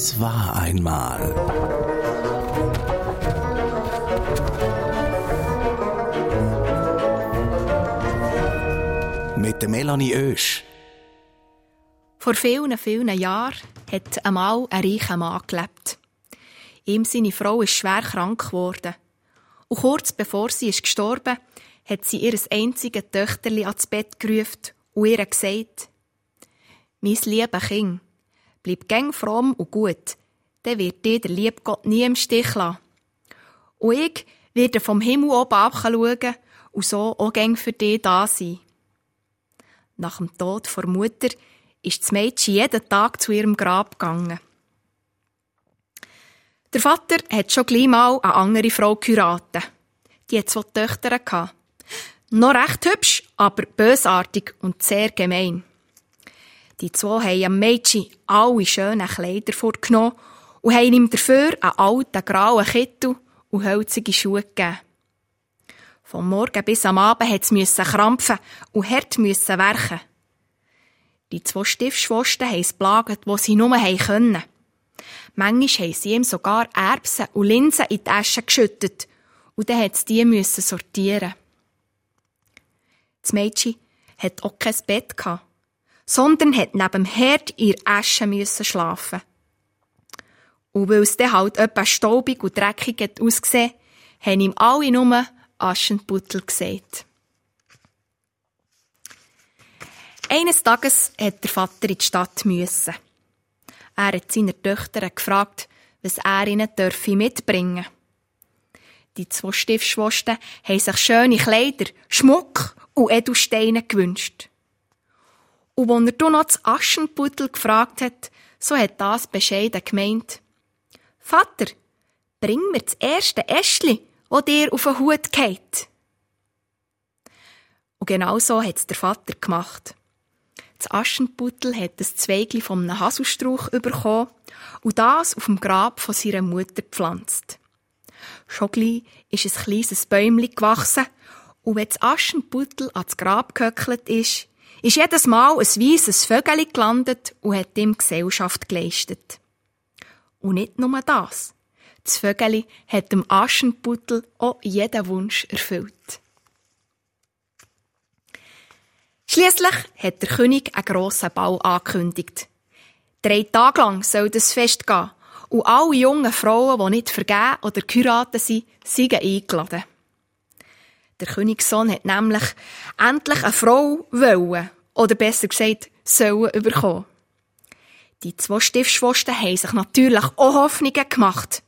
Es war einmal. Mit der Melanie Oesch. Vor vielen, vielen Jahren hat einmal ein reicher Mann gelebt. Ihm seine Frau ist schwer krank geworden. Und kurz bevor sie ist gestorben, hat sie ihr einziges Töchterli ans Bett gerufen und ihr gesagt, «Mein lieber Kind, bleib gäng fromm und gut, dann wird dir der liebe Gott nie im Stich lassen. Und ich werde vom Himmel oben abschauen und so auch gäng für dich da sein.» Nach dem Tod der Mutter ist das Mädchen jeden Tag zu ihrem Grab gegangen. Der Vater hat schon gleich mal eine andere Frau geheiratet. Die hat zwei Töchter. Noch recht hübsch, aber bösartig und sehr gemein. Die zwei haben am Mädchen alle schönen Kleider vorgenommen und haben ihm dafür einen alten grauen Kittel und hölzige Schuhe gegeben. Vom Morgen bis am Abend hat es krampfen und hart müssen werken. Die zwei Stiftschwosten haben es plagt, wo sie nur können. Manchmal haben sie ihm sogar Erbsen und Linsen in die Asche geschüttet und dann musste die sortieren. Das Mädchen hat auch kein Bett gehabt, sondern hat neben dem Herd ihr Asche müssen schlafen. Und weil es dann halt etwa staubig und dreckig hat ausgesehen, haben ihm alle nur Aschenputtel gesagt. Eines Tages hat der Vater in die Stadt müssen. Er hat seine Töchter gefragt, was er ihnen dürfe mitbringen. Die zwei Stiftschwosten haben sich schöne Kleider, Schmuck und Edelsteine gewünscht. Und als er noch das Aschenputtel gefragt hat, so hat das bescheiden gemeint. Vater, bring mir das erste Äschli, wo dir auf den Hut geht. Und genau so hat es der Vater gemacht. Das Aschenputtel hat das Zweigli vom einem Haselstrauch bekommen und das auf dem Grab von seiner Mutter gepflanzt. Schon gleich ist ein kleines Bäumchen gewachsen und wenn das Aschenputtel ans Grab gehöckelt ist, ist jedes Mal ein weißes Vögel gelandet und hat ihm Gesellschaft geleistet. Und nicht nur das. Das Vögel hat dem Aschenputtel auch jeden Wunsch erfüllt. Schließlich hat der König einen grossen Ball angekündigt. Drei Tage lang soll das Fest gehen und alle jungen Frauen, die nicht vergeben oder geheiratet sind, sind eingeladen. Der Königssohn hat nämlich endlich eine Frau wollen, oder besser gesagt, sollen überkommen. Die zwei Stiftschwosten haben sich natürlich auch Hoffnungen gemacht.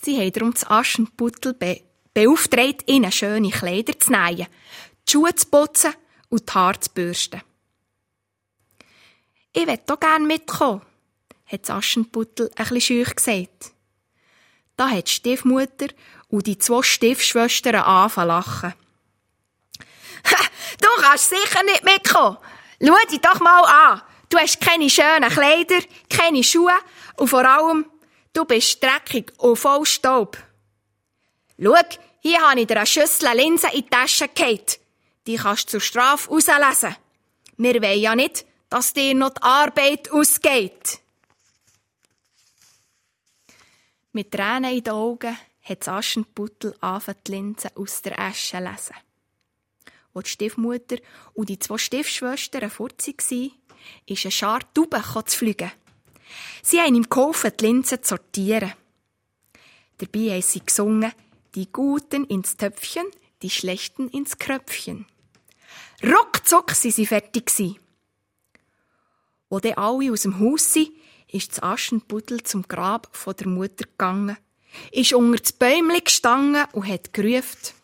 Sie haben darum das Aschenputtel be beauftragt, ihnen schöne Kleider zu nähen, die Schuhe zu putzen und die Haare zu bürsten. Ich will doch gern mitkommen, hat das Aschenputtel ein bisschen gesagt. Da hat die Stiefmutter und die zwei Stiefschwestern anfangen lachen. du kannst sicher nicht mitkommen. Schau dich doch mal an. Du hast keine schönen Kleider, keine Schuhe und vor allem, du bist dreckig und voll Staub. Schau, hier habe ich dir eine Schüssel Linsen in die Tasche gehabt. Die kannst du zur Strafe rauslesen. Wir wollen ja nicht, dass dir noch die Arbeit ausgeht. Mit Tränen in den Augen hat das Aschenputtel angefangen, die Linsen aus der Asche zu lesen. Als die Stiefmutter und die zwei Stiefschwestern fort waren, ist ein Schar Tauben zu fliegen. Sie haben ihm geholfen, die Linsen zu sortieren. Dabei haben sie gesungen, die Guten ins Töpfchen, die Schlechten ins Kröpfchen. Ruckzuck waren sie fertig. Wo dann alle aus dem Haus sind, ist das Aschenputtel zum Grab von der Mutter gegangen, ist unter das Bäumchen gestanden und hat gerufen.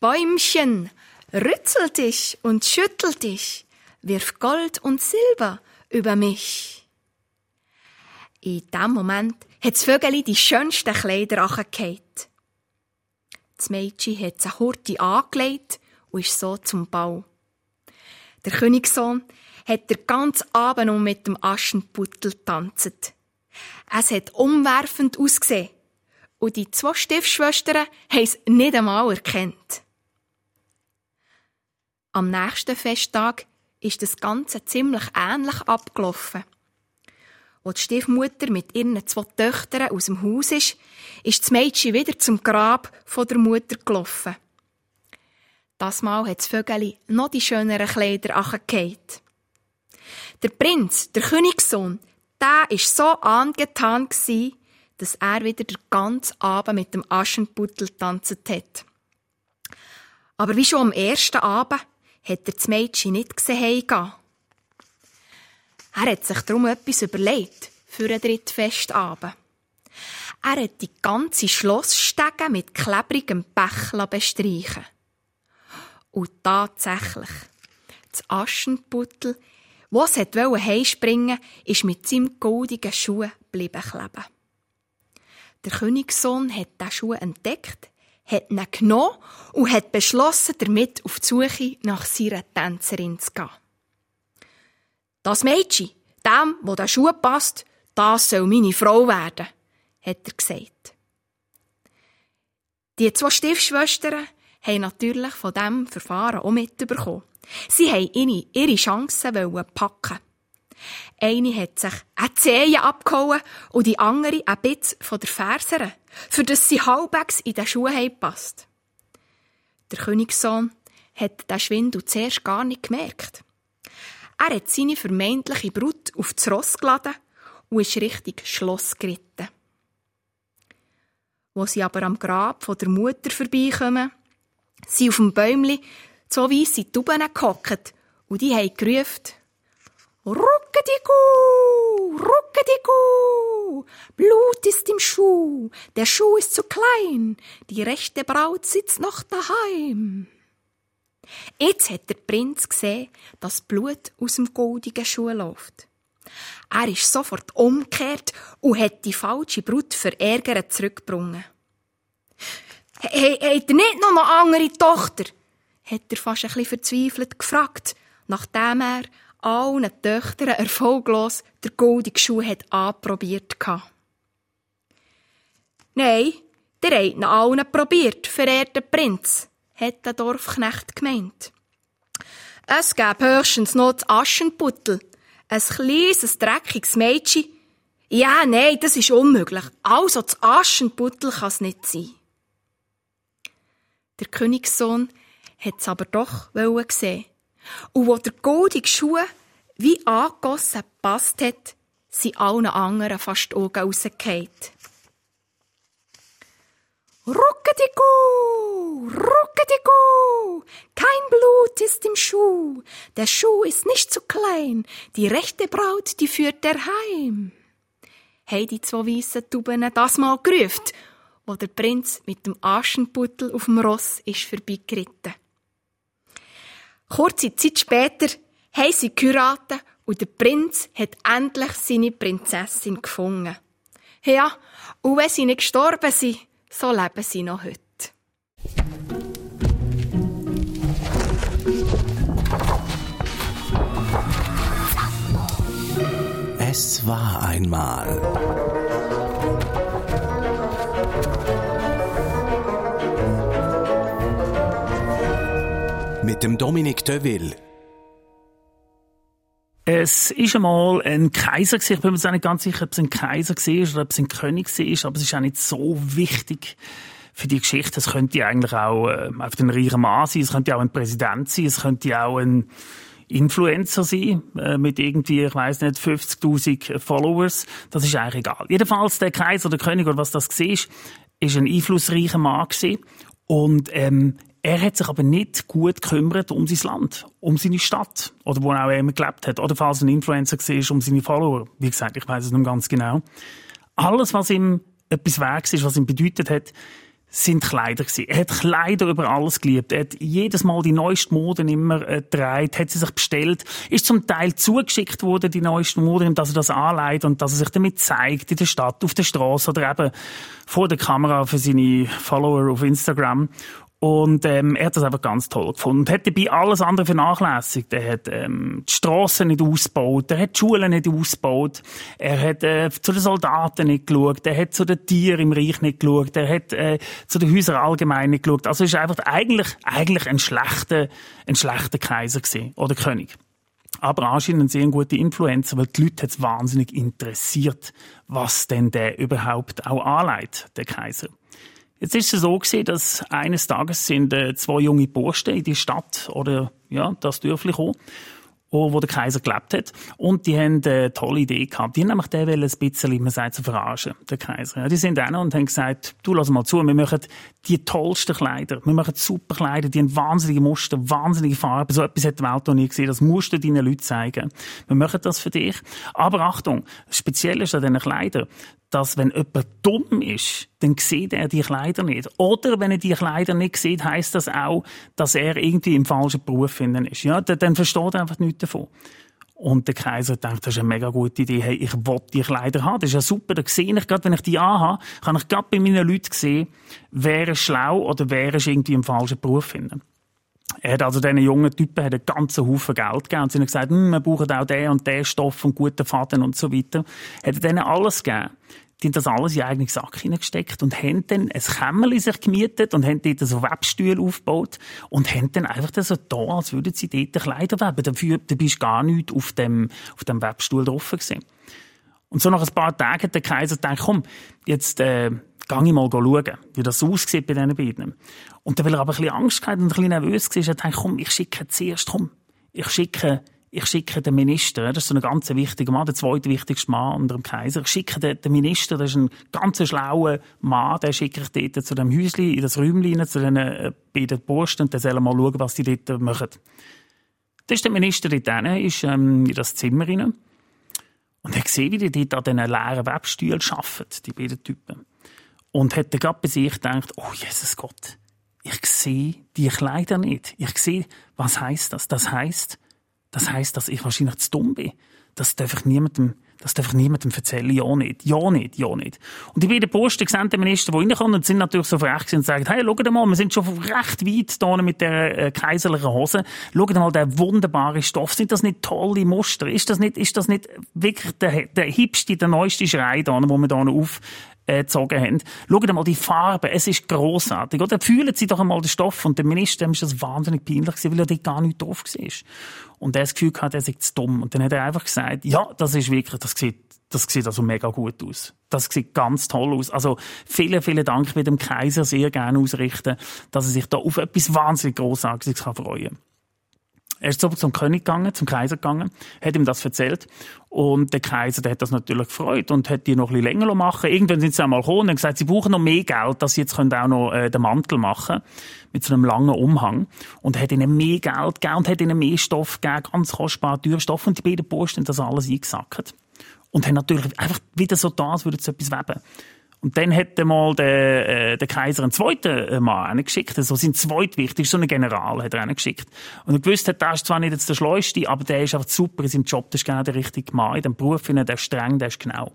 Bäumchen, rützel dich und schüttel dich, wirf Gold und Silber über mich. In dem Moment hat das Vögeli die schönsten Kleider angehängt. Das Mädchen hat sie Hurti angelegt und ist so zum Bau. Der Königssohn hat der ganze Abend um mit dem Aschenputtel tanzt. Es hat umwerfend ausgesehen. Und die zwei Stiftschwestern haben es nicht einmal erkannt. Am nächsten Festtag ist das Ganze ziemlich ähnlich abgelaufen. Als die Stiefmutter mit ihren zwei Töchtern aus dem Haus ist, ist das Mädchen wieder zum Grab von der Mutter gelaufen. Das Mal hat das Vögeli noch die schöneren Kleider angehabt. Der Prinz, der Königssohn, der war so angetan, dass er wieder den ganzen Abend mit dem Aschenputtel tanzt hat. Aber wie schon am ersten Abend hat er das Mädchen nicht gesehen. Er hat sich darum etwas überlegt für einen dritten Festabend. Er hat die ganze Schlossstege mit klebrigem Pech bestreichen. Und tatsächlich, das Aschenputtel, was es heimspringen ist mit seinem goldigen Schuh geblieben kleben. Der Königssohn hat diesen Schuh entdeckt, hat ihn genommen und hat beschlossen, damit auf die Suche nach seiner Tänzerin zu gehen. Das Mädchen, dem, wo der Schuh passt, das soll meine Frau werden, hat er gesagt. Die zwei Stiefschwestern haben natürlich von diesem Verfahren auch mitbekommen. Sie wollten ihre Chancen packen. Eine hat sich eine Zehe abgehauen und die andere ein bisschen von der Ferse, für das sie halbwegs in den Schuhe passt. Der Königssohn hat den Schwindel zuerst gar nicht gemerkt. Er hat seine vermeintliche Brut auf das Ross geladen und ist Richtung Schloss geritten. Wo sie aber am Grab von der Mutter vorbeikommen, sind auf dem Bäumli so weisse Tuben gehockt und die haben gerufen, Ruckedigu, Ruckedigu, Blut ist im Schuh, der Schuh ist zu klein, die rechte Braut sitzt noch daheim. Jetzt hat der Prinz gesehen, dass Blut aus dem goldigen Schuh läuft. Er ist sofort umgekehrt und hat die falsche Brut verärgert zurückgebracht. Hey, hat er nicht noch eine andere Tochter? Hat er fast ein bisschen verzweifelt gefragt, nachdem er allen Töchtern erfolglos der goldige Schuh hat anprobiert hatte. Nein, der hat ihn allen probiert, verehrter Prinz, hat der Dorfknecht gemeint. Es gäbe höchstens noch das Aschenputtel, ein kleines, dreckiges Mädchen. Ja, nein, das ist unmöglich. Also das Aschenputtel kann es nicht sein. Der Königssohn hat es aber doch sehen. Und wo der goldige Schuh wie angegossen passt hat, sind allen anderen fast die Augen rausgefallen. Ruckedigu, Ruckedigu, kein Blut ist im Schuh, der Schuh ist nicht zu klein, die rechte Braut, die führt er heim. Hey, die zwei weissen Tuben das mal gerufen, wo der Prinz mit dem Aschenputtel auf dem Ross ist vorbeigeritten. Kurze Zeit später haben sie geheiratet und der Prinz hat endlich seine Prinzessin gefunden. Ja, und wenn sie nicht gestorben sind, so leben sie noch heute. Es war einmal. Mit dem Dominik Deville. Es ist einmal ein Kaiser. Ich bin mir nicht ganz sicher, ob es ein Kaiser war oder ob es ein König war, aber es ist auch nicht so wichtig für die Geschichte. Es könnte eigentlich auch äh, einfach ein reicher Mann sein, es könnte auch ein Präsident sein, es könnte auch ein Influencer sein, äh, mit irgendwie, ich weiß nicht, 50.000 Followers. Das ist eigentlich egal. Jedenfalls der Kaiser, der König oder was das war, ist ein einflussreicher Mann. Und ähm, er hat sich aber nicht gut gekümmert um sein Land, um seine Stadt oder wo er auch immer gelebt hat. Oder falls ein Influencer war, um seine Follower. Wie gesagt, ich weiß es nicht ganz genau. Alles, was ihm etwas wert ist, was ihm bedeutet hat, sind Kleider gewesen. Er hat Kleider über alles geliebt. Er hat jedes Mal die neuesten Moden immer äh, hat sie sich bestellt, ist zum Teil zugeschickt worden, die neuesten Moden, dass er das anleitet und dass er sich damit zeigt in der Stadt, auf der Straße oder eben vor der Kamera für seine Follower auf Instagram. Und ähm, er hat das einfach ganz toll gefunden. Und hat dabei alles andere vernachlässigt. Er hat ähm, die Strassen nicht ausgebaut, er hat die Schulen nicht ausgebaut, er hat äh, zu den Soldaten nicht geschaut, er hat zu den Tieren im Reich nicht geschaut, er hat äh, zu den Häusern allgemein nicht geschaut. Also ist einfach eigentlich, eigentlich ein schlechter, ein schlechter Kaiser gewesen, oder König. aber anscheinend ein sehr guter Influencer, weil die Leute es wahnsinnig interessiert, was denn der überhaupt auch anleitet, der Kaiser. Jetzt ist es so gewesen, dass eines Tages sind äh, zwei junge Burschen in die Stadt oder ja, das Dörfli gekommen wo der Kaiser gelebt hat. Und die haben eine tolle Idee gehabt. Die haben nämlich den ein bisschen, man sagt, zu verarschen, der Kaiser. Die sind noch und haben gesagt, du lass mal zu, wir machen die tollsten Kleider. Wir machen super Kleider, die haben wahnsinnige Muster, wahnsinnige Farben. So etwas hat die Welt noch nie gesehen. Das musst du deinen Leuten zeigen. Wir machen das für dich. Aber Achtung, speziell ist an diesen Kleidern, dass wenn jemand dumm ist, dann sieht er die Kleider nicht. Oder wenn er die Kleider nicht sieht, heißt das auch, dass er irgendwie im falschen Beruf finden ist. Ja, dann versteht er einfach nichts davon. Und der Kaiser denkt, das ist eine mega gute Idee. Hey, ich will die Kleider haben. Das ist ja super. Da sehe ich gerade, wenn ich die anhabe, kann ich gerade bei meinen Leuten sehen, wer ist schlau oder wer ist irgendwie im falschen Beruf finden. Er hat also diesen jungen Typen einen ganzen Haufen Geld gegeben und sie haben gesagt, hm, wir brauchen auch den und den Stoff und guten Faden und so weiter. Er hat denen alles gegeben. Die haben das alles in eigenen Sack hineingesteckt und haben dann ein Kämmerli sich gemietet und haben dort so Webstühle aufgebaut und haben dann einfach so da, als würden sie dort Kleider weben. Dafür, da bist gar nicht auf dem, auf dem Webstuhl drauf gewesen. Und so nach ein paar Tagen hat der Kaiser gedacht, komm, jetzt, äh, gehe ich mal schauen, wie das aussieht bei diesen beiden. Und dann, weil er aber ein bisschen Angst hatte und ein bisschen nervös war, hat er gedacht, komm, ich schicke zuerst, komm, ich schicke, ich schicke den Minister, das ist so ein ganz wichtiger Mann, der zweite wichtigste Mann unter dem Kaiser. Ich schicke den, den Minister, das ist ein ganz schlauer Mann, den schicke ich dort zu dem Häuschen, in das Räumchen, zu den äh, beiden Posten und dann soll er mal schauen, was die dort machen. Da ist der Minister dort hin, ist ähm, in das Zimmer rein und hat gesehen, wie die dort an diesen leeren Webstühlen arbeiten, die beiden Typen. Und hat dann gerade bei sich gedacht, oh Jesus Gott, ich sehe die Kleider nicht. Ich sehe, was heißt das? Das heißt, das heißt, dass ich wahrscheinlich zu dumm bin. Das darf ich niemandem, das darf ich niemandem erzählen. Ja nicht, ja nicht, ja nicht. Und die beiden Posten gesehen, die Minister, die reinkommen, sind natürlich so frech und sagen, hey, schau mal, wir sind schon recht weit hier mit der äh, kaiserlichen Hose. Schau mal, der wunderbare Stoff. Sind das nicht tolle Muster? Ist das nicht, ist das nicht wirklich der, der hipste, der neueste Schrei da, wo wir hier auf äh, gezogen haben. Schaut mal die Farbe, es ist grossartig. Oder fühlen Sie doch einmal den Stoff. Und der Minister, dem ist das wahnsinnig peinlich gewesen, weil er dort gar nicht drauf war. Und er das Gefühl gehabt, er sei zu dumm. Und dann hat er einfach gesagt, ja, das ist wirklich, das sieht, das sieht also mega gut aus. Das sieht ganz toll aus. Also, vielen, vielen Dank mit dem Kaiser sehr gerne ausrichten, dass er sich da auf etwas wahnsinnig Grossartiges freuen kann. Er ist zum König gegangen, zum Kaiser gegangen, hat ihm das erzählt. Und der Kaiser, der hat das natürlich gefreut und hat die noch ein bisschen länger machen Irgendwann sind sie einmal gekommen und haben gesagt, sie brauchen noch mehr Geld, dass sie jetzt können auch noch äh, den Mantel machen mit so einem langen Umhang. Und hat ihnen mehr Geld gegeben und hat ihnen mehr Stoff gegeben, ganz kostbar, teuer Stoff. Und die beiden Posten haben das alles eingesackt. Und haben natürlich einfach wieder so da, als würden sie etwas weben. Und dann hat mal der, äh, der Kaiser einen zweiten äh, Mann geschickt, so also sein zweitwichtigster, so einen General hat er geschickt. Und er gewusst hat, der ist zwar nicht jetzt der Schleuste, aber der ist einfach super in seinem Job, das ist genau der richtige Mann in dem Beruf, der ist streng, der ist genau.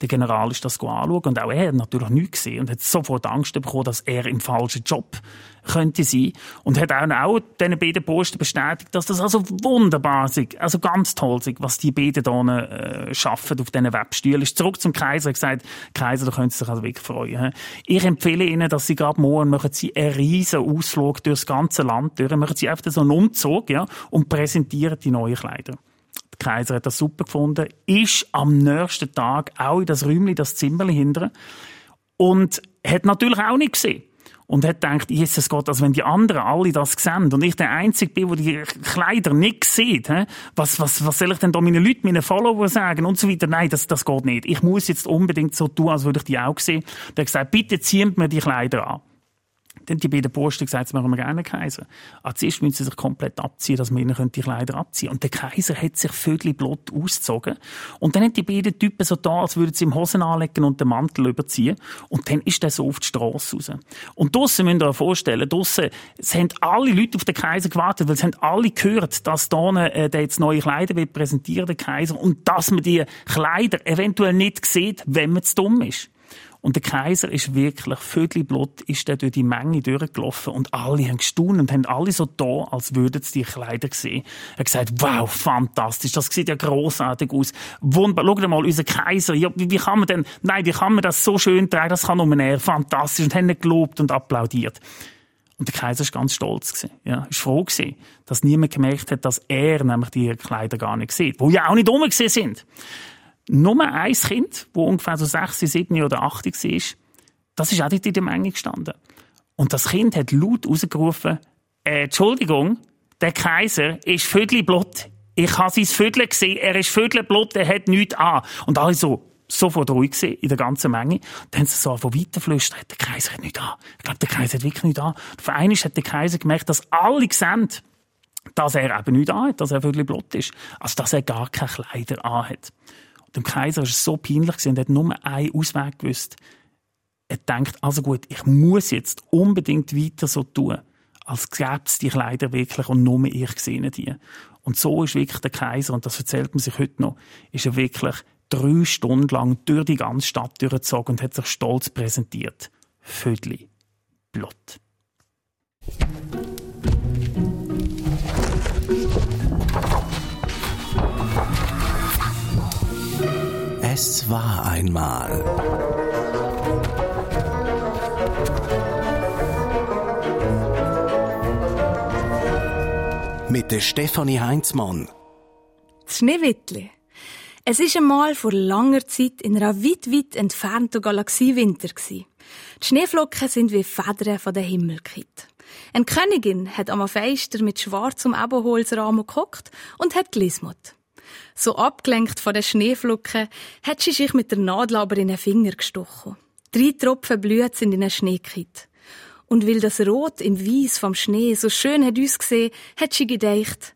Der General ist das anschauen und auch er hat natürlich nichts gesehen und hat sofort Angst bekommen, dass er im falschen Job könnte sein. Und hat auch, auch diesen beiden Posten bestätigt, dass das also wunderbar ist, also ganz toll ist, was die beiden hier äh, schaffen auf diesen Webstühlen. Ist zurück zum Kaiser und gesagt, Kaiser, da können Sie sich also wirklich freuen. Ich empfehle Ihnen, dass Sie gerade morgen machen Sie einen riesen Ausflug durchs ganze Land durch, machen Sie einfach so einen Umzug, ja, und präsentieren die neuen Kleider. Der Kaiser hat das super gefunden, ist am nächsten Tag auch in das Räumchen, das Zimmerli hinter und hat natürlich auch nicht gesehen. Und hat gedacht, Jesus Gott, also wenn die anderen alle das sehen und ich der Einzige bin, der die Kleider nicht sieht, was, was, was soll ich denn da meinen Leuten, meinen Follower sagen und so weiter? Nein, das, das geht nicht. Ich muss jetzt unbedingt so tun, als würde ich die auch sehen. Der hat gesagt, bitte zieht mir die Kleider an. Dann die beiden Posten gesagt, wir gerne, Kaiser. Als zuerst müssen sie sich komplett abziehen, dass wir ihnen die Kleider abziehen Und der Kaiser hat sich vögel blut ausgezogen. Und dann haben die beiden Typen so da, als würden sie im Hosen anlegen und den Mantel überziehen. Und dann ist der so auf die Straße raus. Und draussen müsst ihr euch vorstellen, draussen, es haben alle Leute auf den Kaiser gewartet, weil es haben alle gehört, dass da äh, der jetzt neue Kleider will präsentieren, der Kaiser, und dass man die Kleider eventuell nicht sieht, wenn man zu dumm ist. Und der Kaiser ist wirklich, Vögelblut, ist der durch die Menge durchgelaufen und alle haben gestaunt und haben alle so da, als würden sie die Kleider sehen. Er hat gesagt, wow, fantastisch, das sieht ja großartig aus. Wunderbar, schau dir mal, unser Kaiser, ja, wie, kann man denn, nein, wie kann man das so schön tragen, das kann nur er, fantastisch, und haben gelobt und applaudiert. Und der Kaiser war ganz stolz. Gewesen, ja, ist froh gewesen, dass niemand gemerkt hat, dass er nämlich die Kleider gar nicht sieht. Wo ja auch nicht rum sind. Nur ein Kind, wo ungefähr so sechs, sieben oder acht war, das ist auch nicht in der Menge gestanden. Und das Kind hat laut rausgerufen, äh, Entschuldigung, der Kaiser ist Vödelblut. Ich habe sein Vödel gesehen, er ist Vödelblut, er hat nichts an. Und alle so, sofort ruhig gewesen, in der ganzen Menge. Dann haben sie so von weiter der Kaiser hat nichts an. Ich glaube, der Kaiser hat wirklich nichts an. Auf einmal hat der Kaiser gemerkt, dass alle sehen, dass er eben nichts an hat, dass er blut ist. Also, dass er gar keine Kleider an hat. Dem Kaiser war es so peinlich und er hat nur einen Ausweg gewusst. Er denkt, also gut, ich muss jetzt unbedingt weiter so tun, als gäbe es die Kleider wirklich und nur ich sehe die. Und so ist wirklich der Kaiser, und das erzählt man sich heute noch, ist er wirklich drei Stunden lang durch die ganze Stadt durchgezogen und hat sich stolz präsentiert. Vödli. Blut. Es war einmal. Mit der Stefanie Heinzmann. Das Schneewittli. Es ist einmal vor langer Zeit in einer weit, weit entfernten Galaxie Winter Die Schneeflocken sind wie Federn von den Himmel gekippt. Eine Königin hat am Fenster mit schwarzem Ebenholzrahmen gehockt und hat gelismet. So abgelenkt von den Schneeflocken hat sie sich mit der Nadel aber in den Finger gestochen. Drei Tropfen Blut sind in den Schnee gekippt. Und weil das Rot im Weiß vom Schnee so schön hat ausgesehen, hat sie gedacht,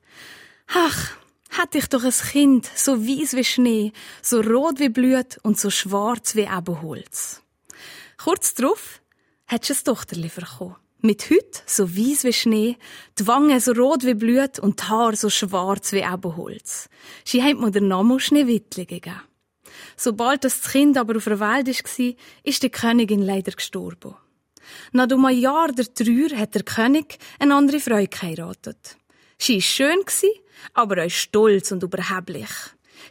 ach, hätte ich doch ein Kind, so weiß wie Schnee, so rot wie Blut und so schwarz wie Ebenholz. Kurz darauf hat sie ein Tochterli bekommen. Mit Hüt so weiß wie Schnee, die Wangen so rot wie Blut und die Haare so schwarz wie Ebenholz. Sie hat mir den Namen Schneewittli gegeben. Sobald das Kind aber auf der Welt war, ist die Königin leider gestorben. Nach einem Jahr der Trauer hat der König eine andere Frau geheiratet. Sie war schön, aber auch stolz und überheblich.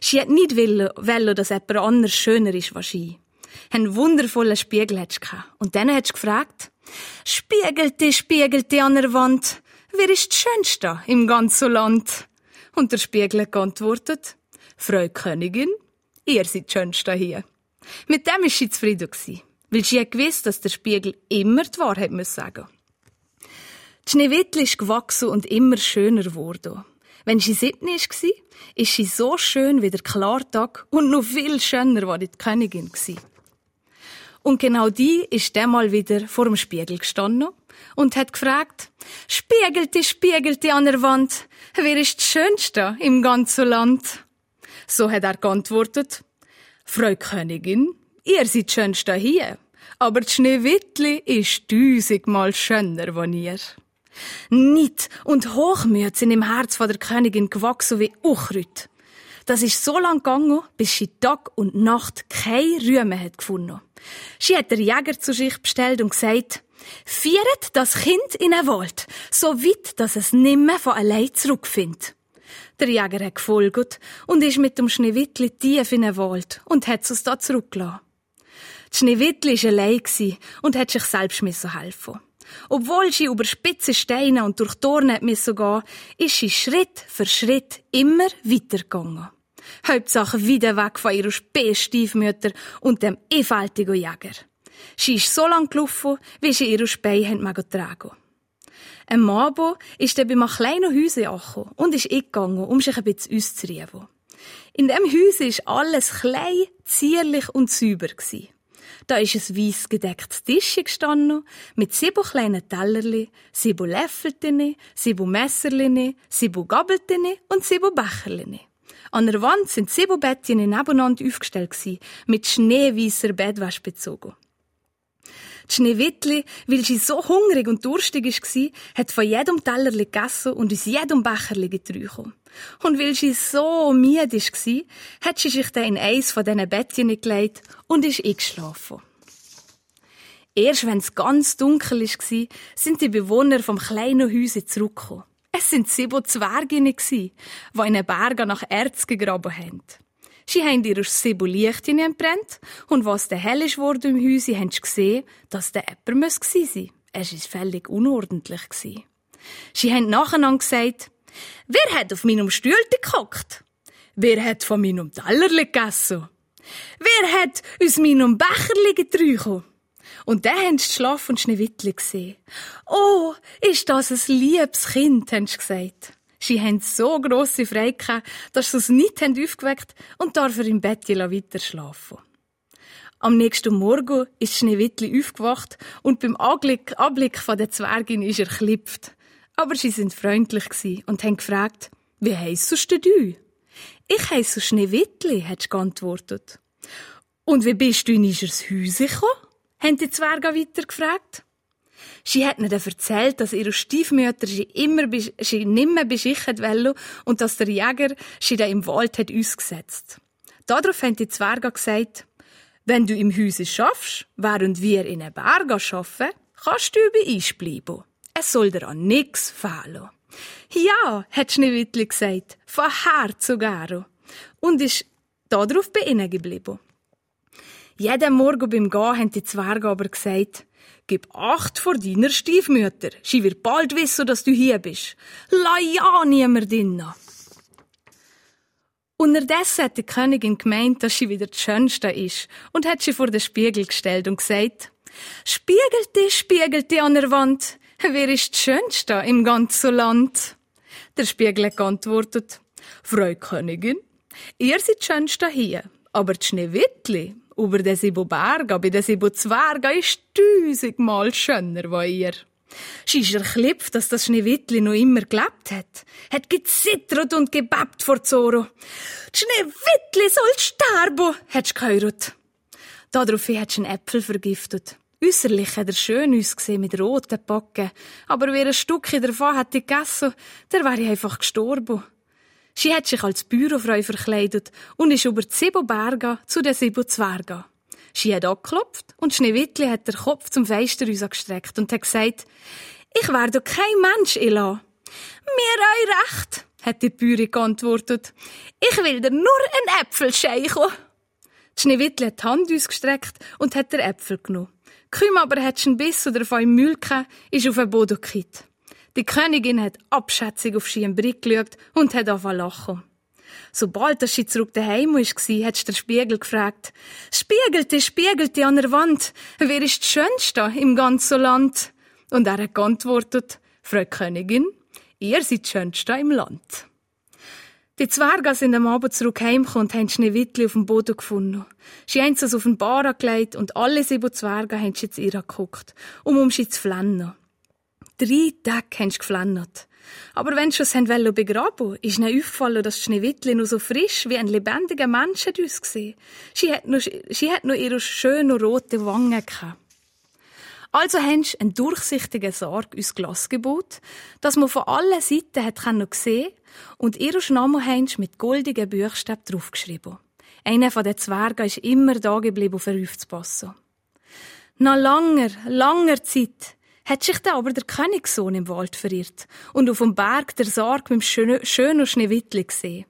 Sie hat nicht wollen, dass jemand anders schöner ist als sie. Einen wundervollen Spiegel hat sie Und dann hat sie gefragt, Spiegelte, spiegelte an der Wand, wer ist die Schönste im ganzen Land? Und der Spiegel hat geantwortet, Frau Königin, ihr seid die Schönste hier. Mit dem war sie zufrieden weil sie gewusst, dass der Spiegel immer die Wahrheit muss sagen. Die Schneewittli ist gewachsen und immer schöner geworden. Wenn sie sieben war, ist sie so schön wie der Klartag und noch viel schöner war die Königin. Und genau die ist mal wieder vor dem Spiegel gestanden und hat gefragt, Spiegelte, spiegelte an der Wand, wer ist die Schönste im ganzen Land? So hat er geantwortet, Frau Königin, ihr seid die Schönste hier, aber die Schneewittli ist tausendmal schöner als ihr. Nit und Hochmut sind im Herz von der Königin gewachsen wie Uchrüt. Das ist so lang gegangen, bis sie Tag und Nacht keine Rühme hat gefunden. Sie hat den Jäger zu sich bestellt und gesagt, Fieret das Kind in den Wald, so weit, dass es nimmer von allein zurückfindet. Der Jäger hat gefolgt und ist mit dem Schneewittli tief in den Wald und hat es da zurückgelassen. Die Schneewittli war allein und hat sich selbst helfen obwohl sie über spitze Steine und durch Dornen gehen, ist sie Schritt für Schritt immer weitergegangen. Hauptsache wieder weg von ihrer Spee-Stiefmütter und dem einfältigen Jäger. Sie ist so lang gelaufen, wie sie ihre Spee tragen Ein Mabo ist dann bei einem kleinen Häuschen angekommen und ist eingegangen, um sich ein bisschen auszurieben. In dem Häuschen war alles klein, zierlich und sauber. Da ist ein weiss gedecktes Tischchen gestanden, mit sieben kleinen Tellerli, sieben Löffelchen, sieben Messerchen, sieben Gabelchen und sieben Becherchen. An der Wand sind sieben Bettchen nebeneinander aufgestellt mit schneeweißer Bettwäsche bezogen. Die Schneewittli, weil sie so hungrig und durstig war, hat von jedem Tellerli gegessen und aus jedem Becherli getrunken. Und weil sie so müde war, hat sie sich dann in eins von diesen Bettchen gelegt und ist eingeschlafen. Erst wenn es ganz dunkel war, sind die Bewohner vom kleinen Häuschen zurückgekommen. Es sind sieben Zwerginnen, die in den Bergen nach Erz gegraben haben. Sie haben ihr sieben Lichtchen entbrennt und was der hell ist worden im Häuschen, haben sie gesehen, dass der jemand gewesen sein Es war völlig unordentlich. Sie haben nacheinander gesagt, wer hat auf meinem Stühlchen gehockt? Wer hat von meinem Tellerli gegessen? Wer hat aus meinem Becherli getrunken? Und dann haben sie Schlaf und Schneewittli gesehen. Oh, ist das ein liebes Kind, haben sie gesagt. Sie haben so grosse Freude gehabt, dass sie es nicht haben aufgeweckt und dafür im Bett weiter schlafen. Am nächsten Morgen ist Schneewittli aufgewacht und beim Anblick, Anblick von der Zwergin ist er klipft. Aber sie sind freundlich und haben gefragt, wie heissest du? Ich heisse Schneewittli, hat sie geantwortet. Und wie bist du in unser Haus gekommen? Haben die Zwerge weiter gefragt. Sie hat ihnen erzählt, dass ihre Stiefmütter sie immer sie nimmer beschichen wollen und dass der Jäger sie da im Wald hat ausgesetzt. Darauf haben die Zwerge gesagt, wenn du im Hause schaffst, während wir in den Bergen arbeiten, kannst du bei uns bleiben. Es soll dir an nichts fehlen. Ja, hat Schneewittli gesagt, von Herz sogar. Und ist darauf bei ihnen geblieben. Jeden Morgen beim Gehen haben die Zwerge aber gesagt, Gib Acht vor deiner Stiefmutter. Sie wird bald wissen, dass du hier bist. Lass ja niemand innen. Unterdessen hat die Königin gemeint, dass sie wieder die Schönste ist und hat sie vor den Spiegel gestellt und gesagt, Spiegelte, spiegelte an der Wand, wer ist die Schönste im ganzen Land? Der Spiegel hat geantwortet, Frau Königin, ihr seid die Schönste hier, aber die Schneewittli, über den sieben Bergen, bei den sieben Zwergen ist tausendmal schöner als ihr. Sie ist erklippt, dass das Schneewittli noch immer gelebt hat, hat gezittert und gebebt vor Zoro. Schneewittli soll sterben, hat sie gehört. Daraufhin hat sie einen Äpfel vergiftet. Äußerlich hat er schön ausgesehen mit roten Backen, aber wer ein Stückchen davon hätte gegessen, der wäre einfach gestorben. Sie hat sich als Bürofrau verkleidet und ist über die sieben Berge zu den sieben Zwergen. Sie hat angeklopft und Schneewittli hat den Kopf zum Fenster gestreckt und hat gesagt, ich werde kein Mensch elan. Mir ei recht, hat die Bäuerin geantwortet. Ich will dir nur ein Äpfel scheichen. Schneewittli hat die Hand ausgestreckt und hat den Äpfel genommen. Kaum aber hat einen Biss oder auf einen Müll ist auf den Boden gekippt. Die Königin hat abschätzig auf sie Brick geschaut und hat angefangen lachen. Sobald sie zurück daheim war, hat der Spiegel gefragt, Spiegelte, spiegelte an der Wand, wer ist die Schönste im ganzen Land? Und er hat geantwortet, Frau Königin, ihr seid die Schönste im Land. Die Zwerge sind am Abend zurück heimgekommen und haben Schneewittli auf dem Boden gefunden. Sie haben es auf den Bar gelegt und alle sieben Zwerge haben sie zu ihr geguckt, um um sie zu flennen. Drei Tage haben sie geflannert. Aber wenn sie es wollen begraben, ist ihnen aufgefallen, dass Schneewittli noch so frisch wie ein lebendiger Mensch hat ausgesehen. Sie hat noch, sie hat noch ihre schönen roten Wangen gehabt. Also haben sie einen durchsichtigen Sarg ins Glas gebaut, dass man von allen Seiten hat sehen und ihren Namen haben mit goldigen Buchstaben draufgeschrieben. Einer von den Zwergen ist immer da geblieben, um aufzupassen. Nach langer, langer Zeit hat sich dann aber der Königssohn im Wald verirrt und auf dem Berg der Sarg mit dem schönen, Schneewittli gesehen.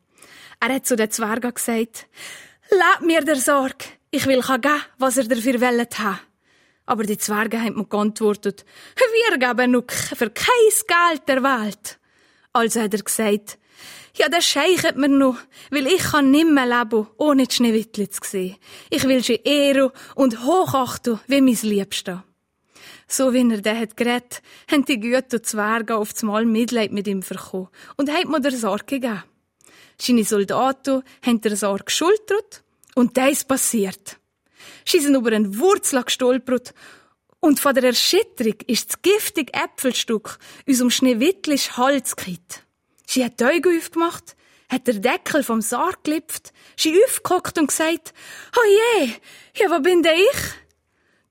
Er hat zu den Zwergen gesagt, Lass mir der Sarg, ich will geben, was er dafür wollt haben. Aber die Zwerge haben mir geantwortet, wir geben noch für kein Geld der Welt. Also hat er gesagt, ja, das scheichet mir noch, weil ich kann nimmer leben, ohne die Schneewittli zu sehen. Ich will sie ehren und hochachten wie mein Liebster. So wie er den hat geredet, haben die guten Zwerge auf Mal Mitleid mit ihm verkommen und haben mir der Sorge gegeben. Seine Soldaten haben der Sorge geschultert und das passiert. Sie sind über einen Wurzel gestolpert und von der Erschütterung ist das giftige Äpfelstück unserem Schneewittlisch Hals gekippt. Sie hat die Augen aufgemacht, hat der Deckel vom Sarg gelipft, sie aufgehockt und gesagt, oh je, ja, wo bin denn ich?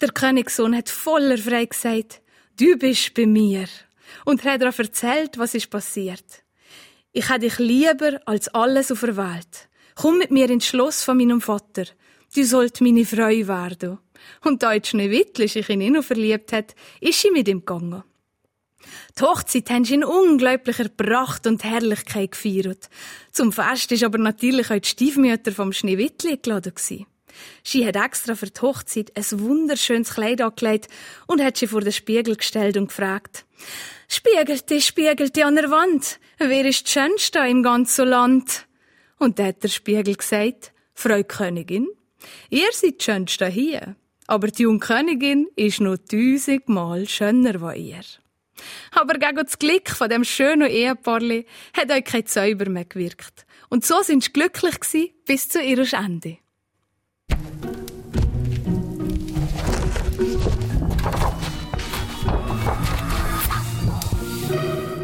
Der Königssohn hat voller Freude gesagt, du bist bei mir. Und er hat darauf erzählt, was ist passiert. Ich habe dich lieber als alles auf der Welt. Komm mit mir ins Schloss von meinem Vater. Du sollt meine Frau werden. Und da jetzt Schneewittli sich in ihn verliebt hat, ist sie mit ihm gegangen. Die Hochzeit haben sie in unglaublicher Pracht und Herrlichkeit gefeiert. Zum Fest ist aber natürlich auch die Stiefmütter vom Schneewittli geladen gewesen. Sie hat extra für die Hochzeit ein wunderschönes Kleid angelegt und hat sie vor den Spiegel gestellt und gefragt. Spiegelte, spiegelte an der Wand, wer ist die Schönste im ganzen Land? Und da hat der Spiegel gesagt, Frau Königin, ihr seid die Schönste hier, aber die junge Königin ist noch tausendmal schöner als ihr. Aber gegen das Glück von dem schönen Ehepaarli hat euch kein Zauber mehr gewirkt. Und so sind sie glücklich bis zu ihrem Ende.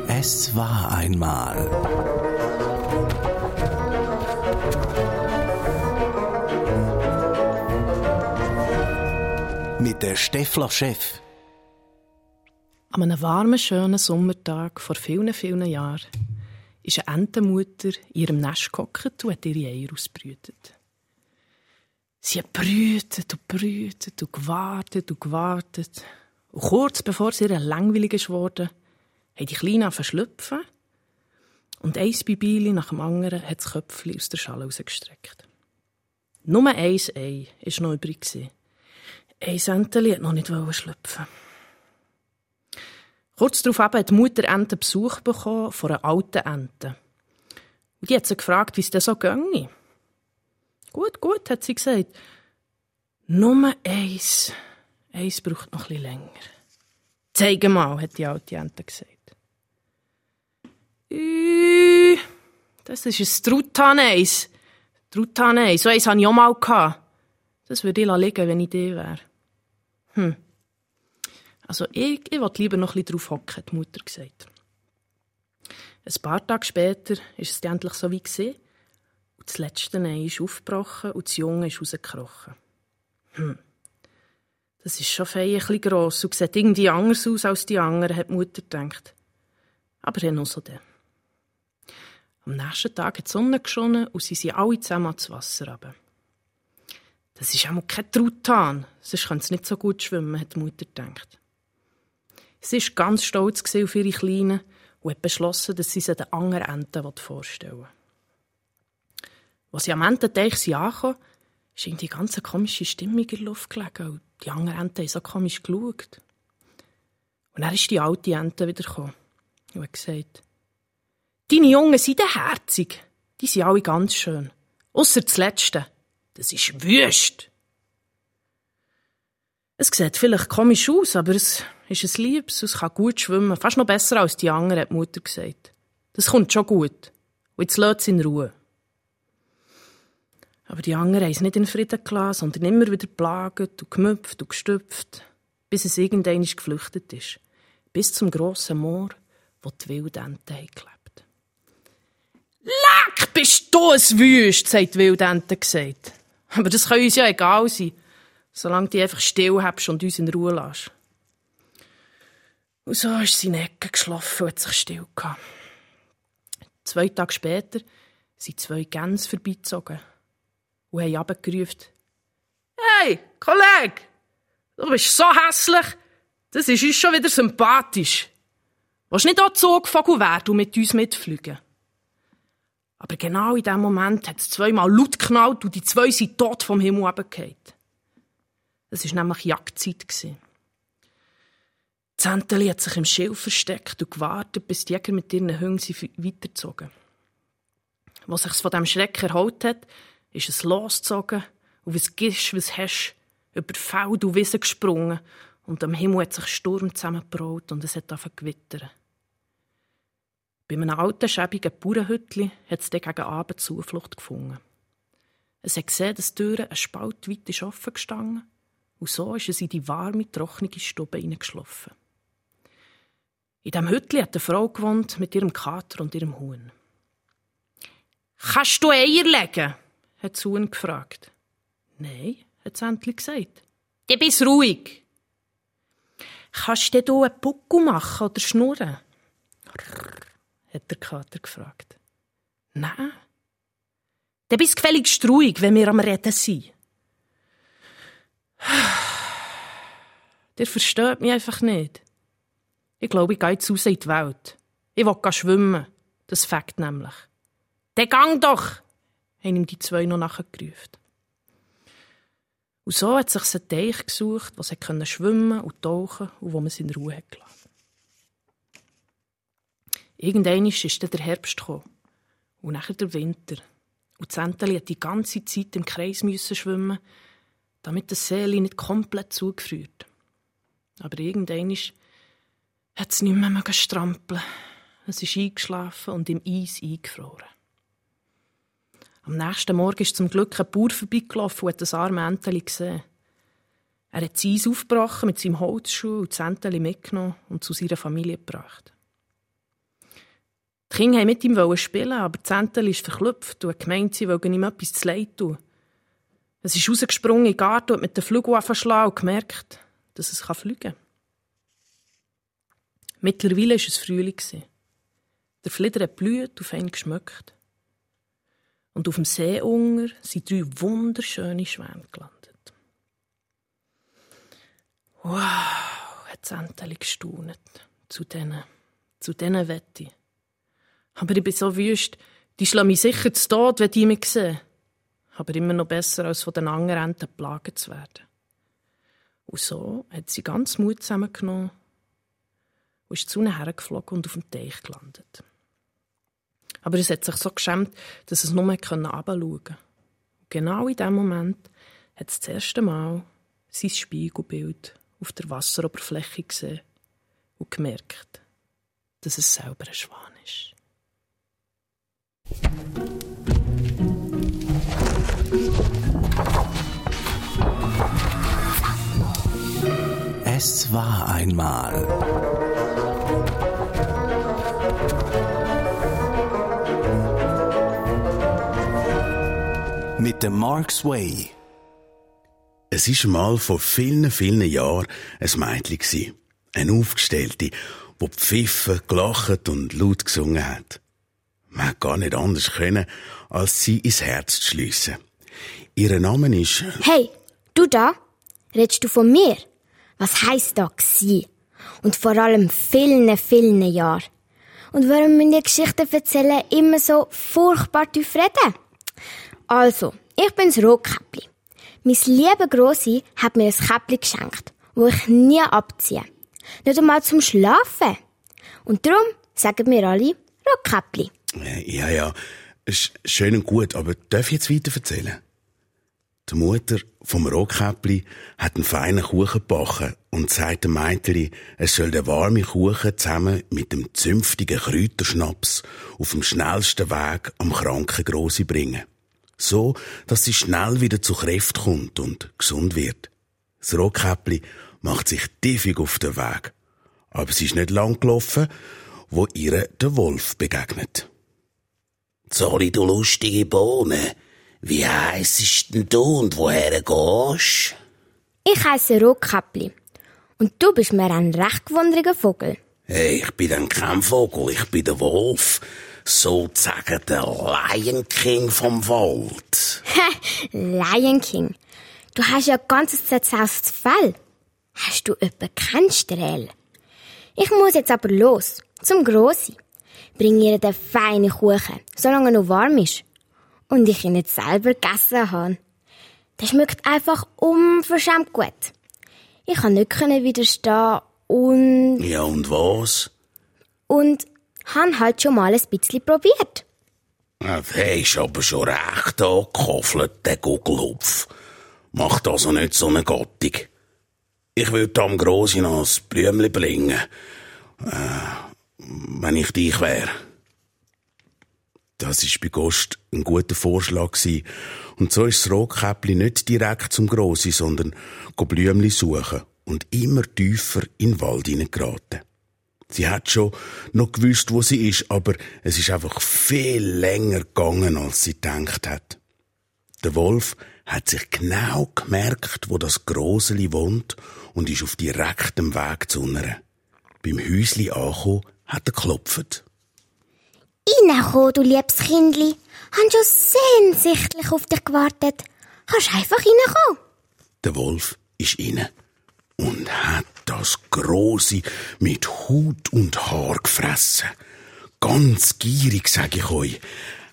Es war einmal. Mit der Steffler Chef. An einem warmen, schönen Sommertag vor vielen, vielen Jahren ist eine Entenmutter in ihrem Nest gehockt und hat ihre Eier ausbrütet. Sie hat brütet und brütet und gewartet und gewartet. Und kurz bevor sie ihr langweilig geworden haben die Kleinen verschlüpfen und ein Bibili nach dem anderen hat das Köpfchen aus der Schale rausgestreckt. Nur ein Ei war noch übrig. Ein Enteli hat noch nicht schlüpfen. Kurz darauf hat die Mutter Ente Besuch bekommen von einer alten Ente. Und die hat sie gefragt, wie es denn so ginge. Gut, gut, hat sie gesagt. Nur eins. Eins braucht noch ein länger. Zeig mal, hat die alte Ente gesagt. Ü, das ist ein Truttaneis. Truttaneis, so eins hatte ich auch mal. Das würde ich liegen, wenn ich die wäre. Hm. Also ich, ich will lieber noch bisschen drauf hocken, hat die Mutter gesagt. Ein paar Tage später ist es endlich so wie gesehen. Das letzte Ei ist aufgebrochen und das Junge ist rausgekrochen. Hm. Das ist schon fein ein gross und sieht irgendwie anders aus als die anderen, hat die Mutter gedacht. Aber er noch so der. Am nächsten Tag hat die Sonne geschonnen und sie sind alle zusammen ans Wasser runter. Das ist auch kein Truthahn, sonst könnte es nicht so gut schwimmen, hat die Mutter gedacht. Sie war ganz stolz auf ihre Kleinen und hat beschlossen, dass sie sie den anderen Enten vorstellen will. Als sie am Ententeich ankamen, ist irgendwie eine ganz komische Stimmung in der Luft gelegen und die anderen Enten haben so komisch geschaut. Und dann ist die alte Ente wieder gekommen und hat gesagt, Deine Jungen sind herzig. Die sind alle ganz schön. Ausser das Letzte. Das ist wüst. Es sieht vielleicht komisch aus, aber es ist ein Liebes, es kann gut schwimmen. Fast noch besser als die anderen, hat die Mutter gesagt. Das kommt schon gut. Und jetzt lässt es in Ruhe. Aber die anderen haben es nicht in Frieden gelassen, sondern immer wieder plagt und gemüpft und gestüpft, bis es irgendwann geflüchtet ist. Bis zum grossen Moor, wo die Wildenten gelebt Leck, bist du ein Wüst, sagt die Wildente gesagt. Aber das kann uns ja egal sein, solange du einfach still habst und uns in Ruhe lässt. Und so ist sie in Ecke geschlafen und hat sich still gehabt. Zwei Tage später sind zwei Gänse vorbeigezogen und haben runtergerufen. Hey, Kollege, du bist so hässlich. Das ist uns schon wieder sympathisch. Willst nicht auch Zugvogel werden und mit uns mitfliegen? Aber genau in dem Moment hat es zweimal laut geknallt und die zwei sind tot vom Himmel runtergefallen. Es war nämlich Jagdzeit. Zenteli hat sich im Schilf versteckt und gewartet, bis die Jäger mit ihren Hüngen weitergezogen. Was sich von dem Schreck erholt hat, ist es losgezogen und was gibst, was hast, über Feld und Wiesen gesprungen und am Himmel hat sich Sturm zusammengebraut und es hat angefangen gewittern. Bei einem alten, schäbigen Bauernhütli hat es dann gegen Abend Zuflucht gefunden. Es hat gesehen, dass die Tür ein Spalt weit ist offen gestanden und so ist es in die warme, trockene Stube hineingeschlafen. In diesem Hütli hat eine Frau gewohnt mit ihrem Kater und ihrem Huhn. «Kannst du Eier legen?» Hat Huhn gefragt. «Nein», hat das Entli gesagt. «Dann bist ruhig.» «Kannst du denn einen Puckel machen oder schnurren?» hat der Kater gefragt. Nein. Dann bist du gefälligst ruhig, wenn wir am Reden sind. Der versteht mich einfach nicht. Ich glaube, ich gehe jetzt raus in die Welt. Ich will schwimmen. Das fängt nämlich. Der gang doch! Haben ihm die zwei noch nachgerufen. Und so hat sich einen Teich gesucht, wo sie schwimmen und tauchen und wo man sie in Ruhe hat gelassen. Irgendwann ist der Herbst gekommen. Und nachher der Winter. Und Zenteli hat die ganze Zeit im Kreis müssen schwimmen, damit das Seele nicht komplett zugefriert. Aber irgendwann hat es nicht mehr strampeln. Es ist eingeschlafen und im Eis eingefroren. Am nächsten Morgen ist zum Glück ein Bauer vorbeigelaufen und hat das arme Enteli gesehen. Er hat das Eis aufgebrochen mit seinem Holzschuh und das Enteli mitgenommen und zu seiner Familie gebracht. Die Kinder wollten mit ihm spielen, aber das Enteli ist verklüpft und gemeint, sie wollten ihm etwas zu leid tun. Es ist rausgesprungen in den Garten und mit dem Flug verschlagen und gemerkt, dass es fliegen kann. Mittlerweile war es Frühling. Der Flieder hat blüht und fein geschmückt. Und auf dem See unter sind drei wunderschöne Schwäne gelandet. Wow, hat das Enteli gestaunet. Zu denen, zu denen Wette. Aber ich bin so wüst, die schlagen mich sicher zu Tod, wenn die mich sehen. Aber immer noch besser, als von den anderen Enten plagen zu werden. Und so hat sie ganz Mut zusammengenommen und ist zu ihnen hergeflogen und auf dem Teich gelandet. Aber es hat sich so geschämt, dass es nur herunterschauen konnte. Genau in dem Moment hat es das erste Mal sein Spiegelbild auf der Wasseroberfläche gesehen und gemerkt, dass es selber ein Schwan ist. Es war einmal. Mit dem Mark's Way. Es war mal vor vielen, vielen Jahren ein Mädchen. Eine Aufgestellte, die pfiffen, gelacht und laut gesungen hat. Man hat gar nicht anders können, als sie ins Herz zu schliessen. Ihr Name ist... Hey, du da? Redest du von mir? Was heisst da gsi? Und vor allem vielen, vielen Jahren. Und warum müssen die Geschichten erzählen immer so furchtbar tief reden? Also, ich bin's Rotkäppli. Mein lieber Grossi hat mir ein Käppli geschenkt, wo ich nie abziehe. Nicht einmal zum Schlafen. Und darum sagen wir alle Rotkäppli. Ja, ja, schön und gut, aber darf ich jetzt weiter erzählen? Die Mutter vom Rotkäppli hat einen feinen Kuchen gebacken und sagt dem Mädchen, es soll den warmen Kuchen zusammen mit dem zünftigen Kräuterschnaps auf dem schnellsten Weg am kranken Grossi bringen. So, dass sie schnell wieder zu Kräften kommt und gesund wird. Das Rotkäppli macht sich tiefig auf den Weg. Aber sie ist nicht lang gelaufen, wo ihr der Wolf begegnet. Sorry, du lustige Bohne. Wie heisst denn du und woher gehst? Ich heisse Rotkäppli. Und du bist mir ein recht gewundriger Vogel. Hey, ich bin dann kein Vogel, ich bin der Wolf. Sozusagen der Lion King vom Wald. Lion King. Du hast ja ganzes zerzaustes Fell. Hast du etwa keinen Strehl? Ich muss jetzt aber los, zum Grossi. Bring ihr den feinen Kuchen, solange er noch warm ist. Und ich ihn nicht selber gegessen habe. Der schmeckt einfach unverschämt gut. Ich kann nicht widerstehen und... Ja, und was? Und han halt schon mal ein bisschen probiert. Der ist aber schon recht angekoffelt, der Gugelhupf. Macht also nicht so eine Gattung. Ich würde am Grossi noch ein Blümchen bringen. Äh, wenn ich dich wäre. Das ist bei Gost ein guter Vorschlag gewesen. Und so ist das Rotkäppli nicht direkt zum Grossi, sondern go Blümli suchen und immer tiefer in den Wald hineingeraten. Sie hat schon noch gewusst, wo sie ist, aber es ist einfach viel länger gegangen, als sie gedacht hat. Der Wolf hat sich genau gemerkt, wo das Groseli wohnt und ist auf direktem Weg zu unner. Beim Häusli angekommen, hat er geklopft. Reinkommen, du liebes Kindli. Han schon sehnsüchtig auf dich gewartet. Kannst einfach reinkommen. Der Wolf ist inne und hat das Große mit Hut und Haar gefressen. Ganz gierig, sag ich euch,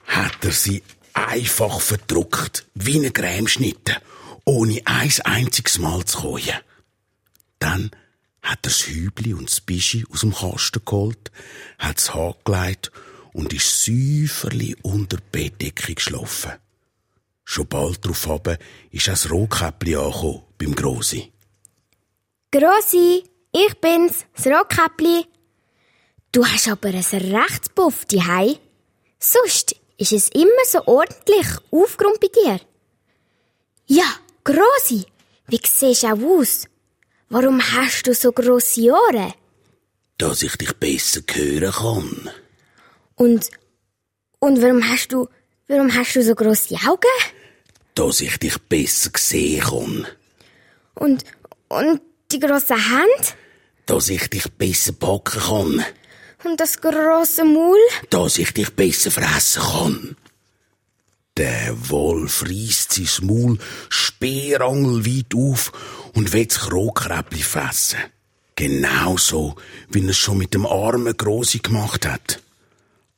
hat er sie einfach verdruckt, wie eine Cremeschnitte. ohne ein einziges Mal zu kommen. Dann hat er das Hübli und das Bischi aus dem Kasten geholt, hat es angelegt und ist säuferli unter die Bettdecke geschlafen. Schon bald darauf ist auch das Rotkäppli angekommen beim Grossi. Grossi, ich bin's, das Rotkäppli. Du hast aber ein rechtes Puff Hei. Sonst ist es immer so ordentlich aufgeräumt bei dir. Ja, Grossi, wie siehst du auch aus? Warum hast du so grosse Ohren? Dass ich dich besser hören kann. Und, und warum hast du, warum hast du so grosse Augen? Dass ich dich besser sehen kann. Und, und die grosse Hand? Dass ich dich besser packen kann. Und das grosse Maul? Dass ich dich besser fressen kann. Der Wolf reißt sein Maul speerangelweit auf und will das Krohkräbli fressen. Genauso, wie er es schon mit dem armen Grossi gemacht hat.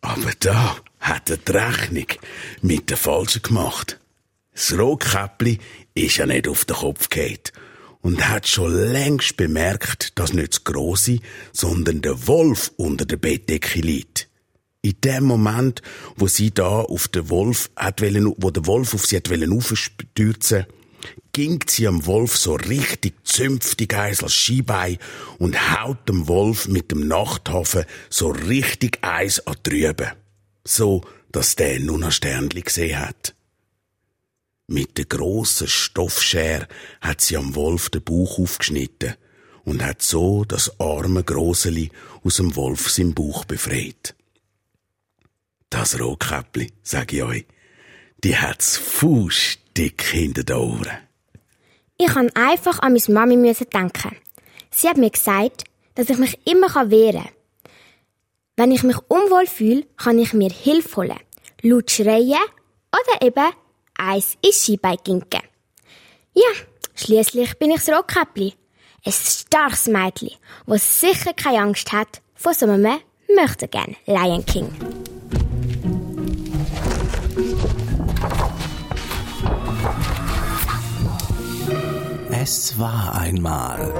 Aber da hat er die Rechnung mit der Falschen gemacht. Das Rotkäppli ist ja nicht auf den Kopf gehalten und hat schon längst bemerkt, dass nicht das Grosse, sondern der Wolf unter der Bettdecke liegt. In dem Moment, wo sie da auf den Wolf hat wollen, wo der Wolf auf sie hat wollen aufstürzen, ging sie am Wolf so richtig zünftig eins als Skibein und haut dem Wolf mit dem Nachthafen so richtig eins an drüben. So, dass der nur noch Sternli gesehen hat. Mit der grossen Stoffschere hat sie am Wolf den Bauch aufgeschnitten und hat so das arme Groseli aus dem Wolf seinem Bauch befreit. Das Rotkäppli, sag ich euch, die hat's fußdick hinter den Ohren. Ich kann einfach an meine Mami müssen denken. Sie hat mir gesagt, dass ich mich immer wehren kann. Wenn ich mich unwohl fühle, kann ich mir Hilfe holen. Laut schreien oder eben eins Ischi beiginken. Ja, schließlich bin ich das Rotkäppli. Ein starkes Mädchen, das sicher keine Angst hat vor so einem möchte gern Lion King. Es war einmal.